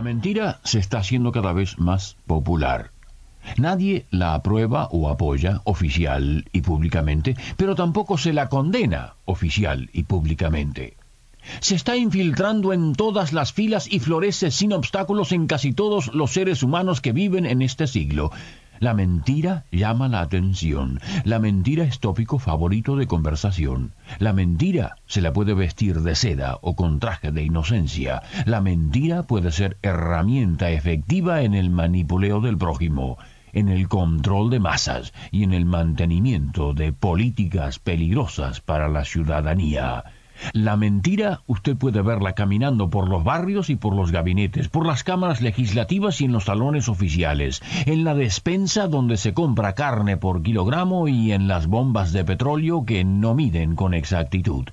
La mentira se está haciendo cada vez más popular. Nadie la aprueba o apoya oficial y públicamente, pero tampoco se la condena oficial y públicamente. Se está infiltrando en todas las filas y florece sin obstáculos en casi todos los seres humanos que viven en este siglo. La mentira llama la atención. La mentira es tópico favorito de conversación. La mentira se la puede vestir de seda o con traje de inocencia. La mentira puede ser herramienta efectiva en el manipuleo del prójimo, en el control de masas y en el mantenimiento de políticas peligrosas para la ciudadanía. La mentira usted puede verla caminando por los barrios y por los gabinetes, por las cámaras legislativas y en los salones oficiales, en la despensa donde se compra carne por kilogramo y en las bombas de petróleo que no miden con exactitud.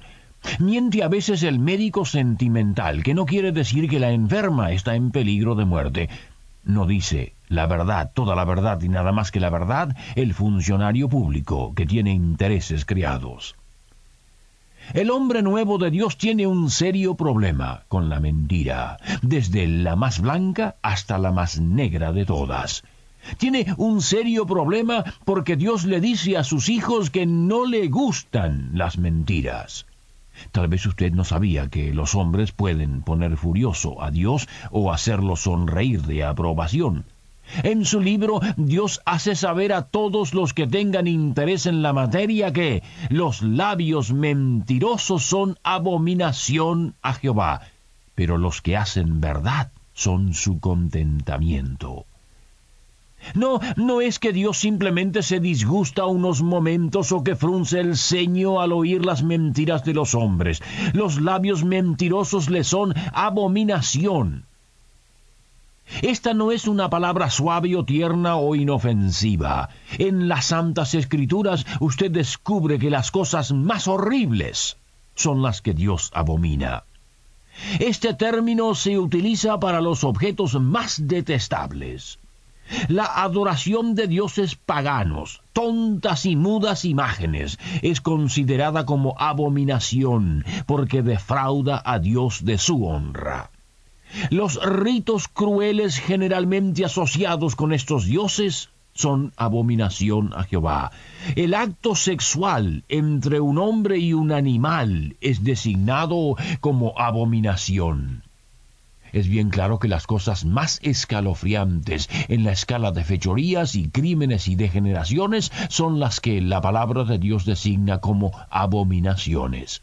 Miente a veces el médico sentimental, que no quiere decir que la enferma está en peligro de muerte. No dice la verdad, toda la verdad y nada más que la verdad el funcionario público que tiene intereses criados. El hombre nuevo de Dios tiene un serio problema con la mentira, desde la más blanca hasta la más negra de todas. Tiene un serio problema porque Dios le dice a sus hijos que no le gustan las mentiras. Tal vez usted no sabía que los hombres pueden poner furioso a Dios o hacerlo sonreír de aprobación. En su libro, Dios hace saber a todos los que tengan interés en la materia que los labios mentirosos son abominación a Jehová, pero los que hacen verdad son su contentamiento. No, no es que Dios simplemente se disgusta unos momentos o que frunce el ceño al oír las mentiras de los hombres. Los labios mentirosos le son abominación. Esta no es una palabra suave o tierna o inofensiva. En las Santas Escrituras usted descubre que las cosas más horribles son las que Dios abomina. Este término se utiliza para los objetos más detestables. La adoración de dioses paganos, tontas y mudas imágenes, es considerada como abominación porque defrauda a Dios de su honra. Los ritos crueles generalmente asociados con estos dioses son abominación a Jehová. El acto sexual entre un hombre y un animal es designado como abominación. Es bien claro que las cosas más escalofriantes en la escala de fechorías y crímenes y degeneraciones son las que la palabra de Dios designa como abominaciones.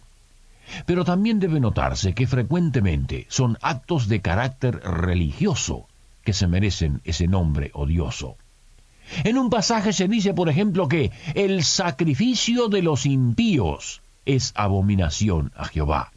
Pero también debe notarse que frecuentemente son actos de carácter religioso que se merecen ese nombre odioso. En un pasaje se dice, por ejemplo, que el sacrificio de los impíos es abominación a Jehová.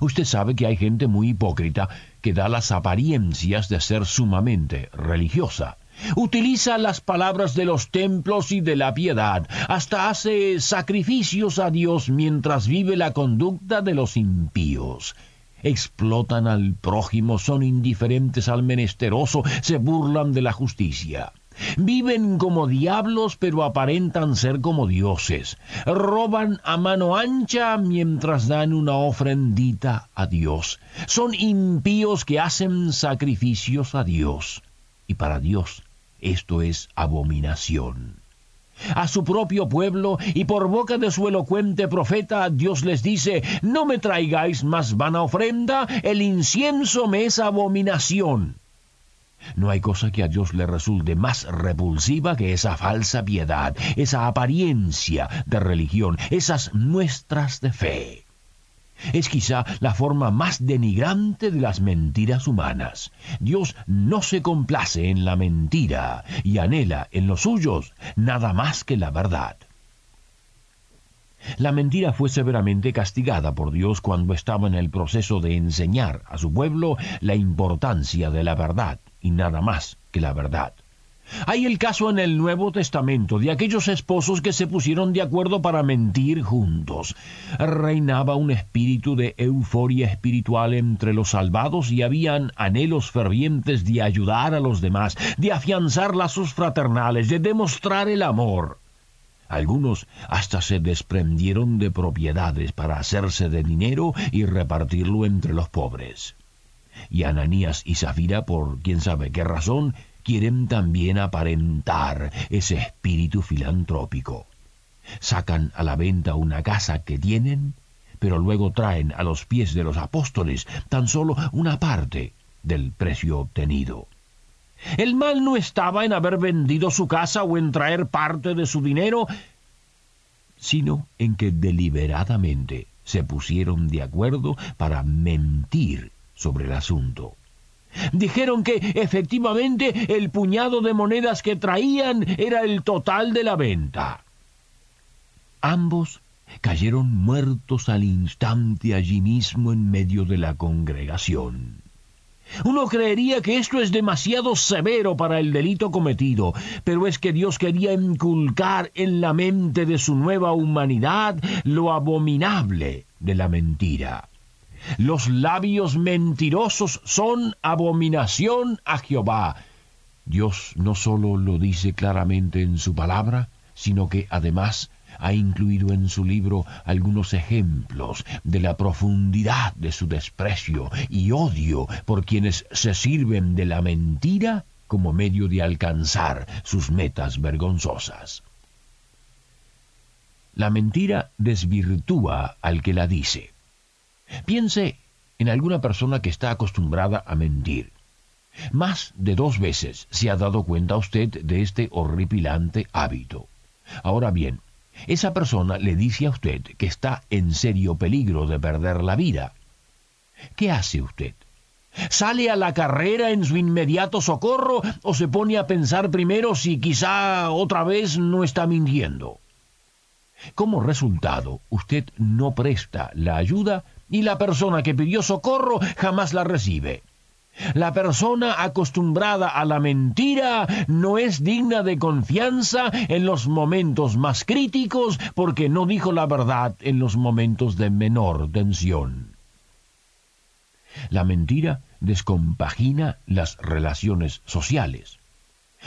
Usted sabe que hay gente muy hipócrita que da las apariencias de ser sumamente religiosa, Utiliza las palabras de los templos y de la piedad, hasta hace sacrificios a Dios mientras vive la conducta de los impíos. Explotan al prójimo, son indiferentes al menesteroso, se burlan de la justicia. Viven como diablos pero aparentan ser como dioses. Roban a mano ancha mientras dan una ofrendita a Dios. Son impíos que hacen sacrificios a Dios. Y para Dios esto es abominación. A su propio pueblo y por boca de su elocuente profeta Dios les dice, no me traigáis más vana ofrenda, el incienso me es abominación. No hay cosa que a Dios le resulte más repulsiva que esa falsa piedad, esa apariencia de religión, esas muestras de fe. Es quizá la forma más denigrante de las mentiras humanas. Dios no se complace en la mentira y anhela en los suyos nada más que la verdad. La mentira fue severamente castigada por Dios cuando estaba en el proceso de enseñar a su pueblo la importancia de la verdad y nada más que la verdad. Hay el caso en el Nuevo Testamento de aquellos esposos que se pusieron de acuerdo para mentir juntos. Reinaba un espíritu de euforia espiritual entre los salvados y habían anhelos fervientes de ayudar a los demás, de afianzar lazos fraternales, de demostrar el amor. Algunos hasta se desprendieron de propiedades para hacerse de dinero y repartirlo entre los pobres. Y Ananías y Zafira, por quién sabe qué razón, quieren también aparentar ese espíritu filantrópico. Sacan a la venta una casa que tienen, pero luego traen a los pies de los apóstoles tan solo una parte del precio obtenido. El mal no estaba en haber vendido su casa o en traer parte de su dinero, sino en que deliberadamente se pusieron de acuerdo para mentir sobre el asunto. Dijeron que efectivamente el puñado de monedas que traían era el total de la venta. Ambos cayeron muertos al instante allí mismo en medio de la congregación. Uno creería que esto es demasiado severo para el delito cometido, pero es que Dios quería inculcar en la mente de su nueva humanidad lo abominable de la mentira. Los labios mentirosos son abominación a Jehová. Dios no solo lo dice claramente en su palabra, sino que además ha incluido en su libro algunos ejemplos de la profundidad de su desprecio y odio por quienes se sirven de la mentira como medio de alcanzar sus metas vergonzosas. La mentira desvirtúa al que la dice. Piense en alguna persona que está acostumbrada a mentir. Más de dos veces se ha dado cuenta usted de este horripilante hábito. Ahora bien, esa persona le dice a usted que está en serio peligro de perder la vida. ¿Qué hace usted? ¿Sale a la carrera en su inmediato socorro o se pone a pensar primero si quizá otra vez no está mintiendo? Como resultado, usted no presta la ayuda y la persona que pidió socorro jamás la recibe. La persona acostumbrada a la mentira no es digna de confianza en los momentos más críticos porque no dijo la verdad en los momentos de menor tensión. La mentira descompagina las relaciones sociales.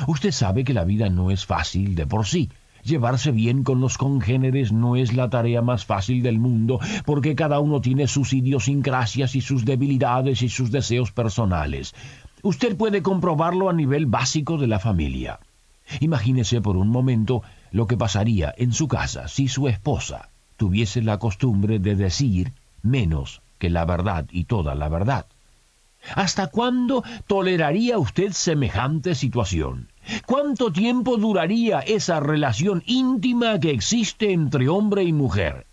Usted sabe que la vida no es fácil de por sí. Llevarse bien con los congéneres no es la tarea más fácil del mundo, porque cada uno tiene sus idiosincrasias y sus debilidades y sus deseos personales. Usted puede comprobarlo a nivel básico de la familia. Imagínese por un momento lo que pasaría en su casa si su esposa tuviese la costumbre de decir menos que la verdad y toda la verdad. ¿Hasta cuándo toleraría usted semejante situación? ¿Cuánto tiempo duraría esa relación íntima que existe entre hombre y mujer?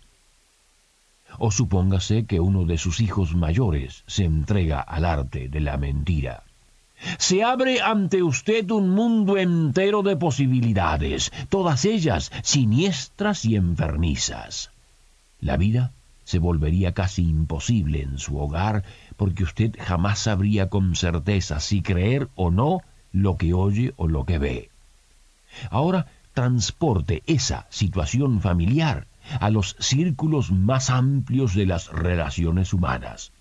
O supóngase que uno de sus hijos mayores se entrega al arte de la mentira. Se abre ante usted un mundo entero de posibilidades, todas ellas siniestras y enfermizas. La vida se volvería casi imposible en su hogar porque usted jamás sabría con certeza si creer o no lo que oye o lo que ve. Ahora transporte esa situación familiar a los círculos más amplios de las relaciones humanas.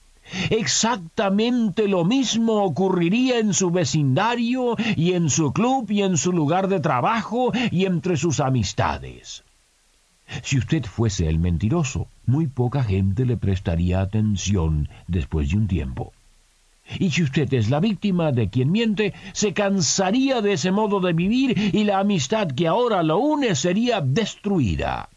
Exactamente lo mismo ocurriría en su vecindario y en su club y en su lugar de trabajo y entre sus amistades. Si usted fuese el mentiroso, muy poca gente le prestaría atención después de un tiempo. Y si usted es la víctima de quien miente, se cansaría de ese modo de vivir y la amistad que ahora lo une sería destruida.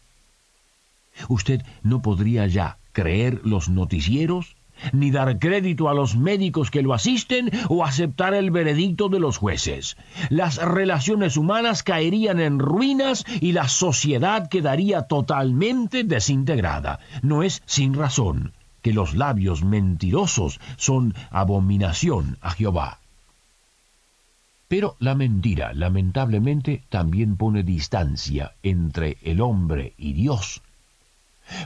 Usted no podría ya creer los noticieros, ni dar crédito a los médicos que lo asisten o aceptar el veredicto de los jueces. Las relaciones humanas caerían en ruinas y la sociedad quedaría totalmente desintegrada. No es sin razón que los labios mentirosos son abominación a Jehová. Pero la mentira, lamentablemente, también pone distancia entre el hombre y Dios.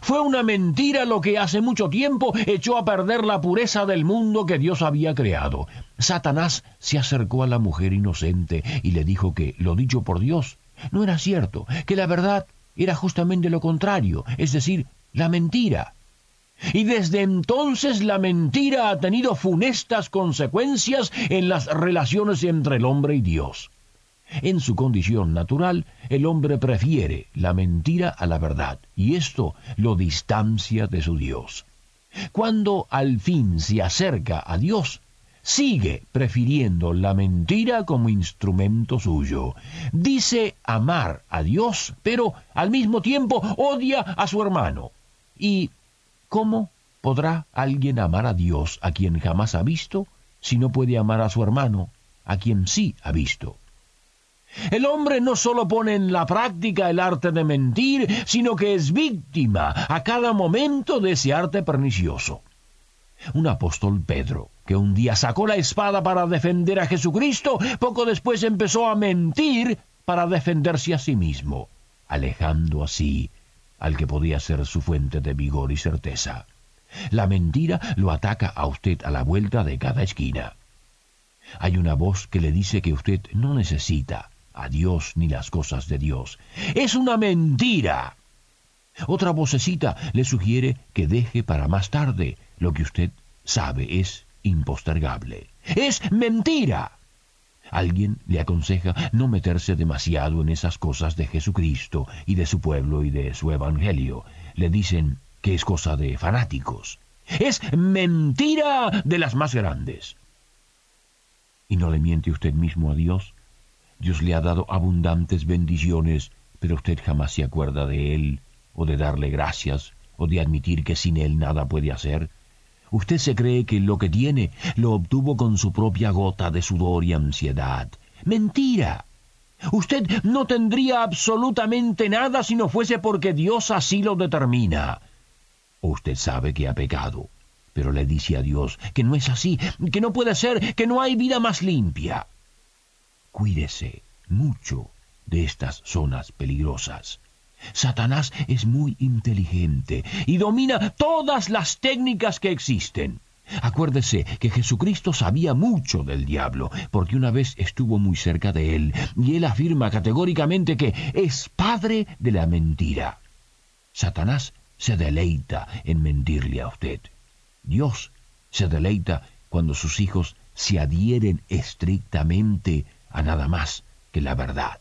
Fue una mentira lo que hace mucho tiempo echó a perder la pureza del mundo que Dios había creado. Satanás se acercó a la mujer inocente y le dijo que lo dicho por Dios no era cierto, que la verdad era justamente lo contrario, es decir, la mentira. Y desde entonces la mentira ha tenido funestas consecuencias en las relaciones entre el hombre y Dios. En su condición natural, el hombre prefiere la mentira a la verdad, y esto lo distancia de su Dios. Cuando al fin se acerca a Dios, sigue prefiriendo la mentira como instrumento suyo. Dice amar a Dios, pero al mismo tiempo odia a su hermano. ¿Y cómo podrá alguien amar a Dios a quien jamás ha visto si no puede amar a su hermano a quien sí ha visto? El hombre no solo pone en la práctica el arte de mentir, sino que es víctima a cada momento de ese arte pernicioso. Un apóstol Pedro, que un día sacó la espada para defender a Jesucristo, poco después empezó a mentir para defenderse a sí mismo, alejando así al que podía ser su fuente de vigor y certeza. La mentira lo ataca a usted a la vuelta de cada esquina. Hay una voz que le dice que usted no necesita a Dios ni las cosas de Dios. Es una mentira. Otra vocecita le sugiere que deje para más tarde lo que usted sabe es impostergable. Es mentira. Alguien le aconseja no meterse demasiado en esas cosas de Jesucristo y de su pueblo y de su evangelio. Le dicen que es cosa de fanáticos. Es mentira de las más grandes. ¿Y no le miente usted mismo a Dios? Dios le ha dado abundantes bendiciones, pero usted jamás se acuerda de Él, o de darle gracias, o de admitir que sin Él nada puede hacer. Usted se cree que lo que tiene lo obtuvo con su propia gota de sudor y ansiedad. Mentira. Usted no tendría absolutamente nada si no fuese porque Dios así lo determina. Usted sabe que ha pecado, pero le dice a Dios que no es así, que no puede ser, que no hay vida más limpia. Cuídese mucho de estas zonas peligrosas. Satanás es muy inteligente y domina todas las técnicas que existen. Acuérdese que Jesucristo sabía mucho del diablo, porque una vez estuvo muy cerca de él, y él afirma categóricamente que es padre de la mentira. Satanás se deleita en mentirle a usted. Dios se deleita cuando sus hijos se adhieren estrictamente a nada más que la verdad.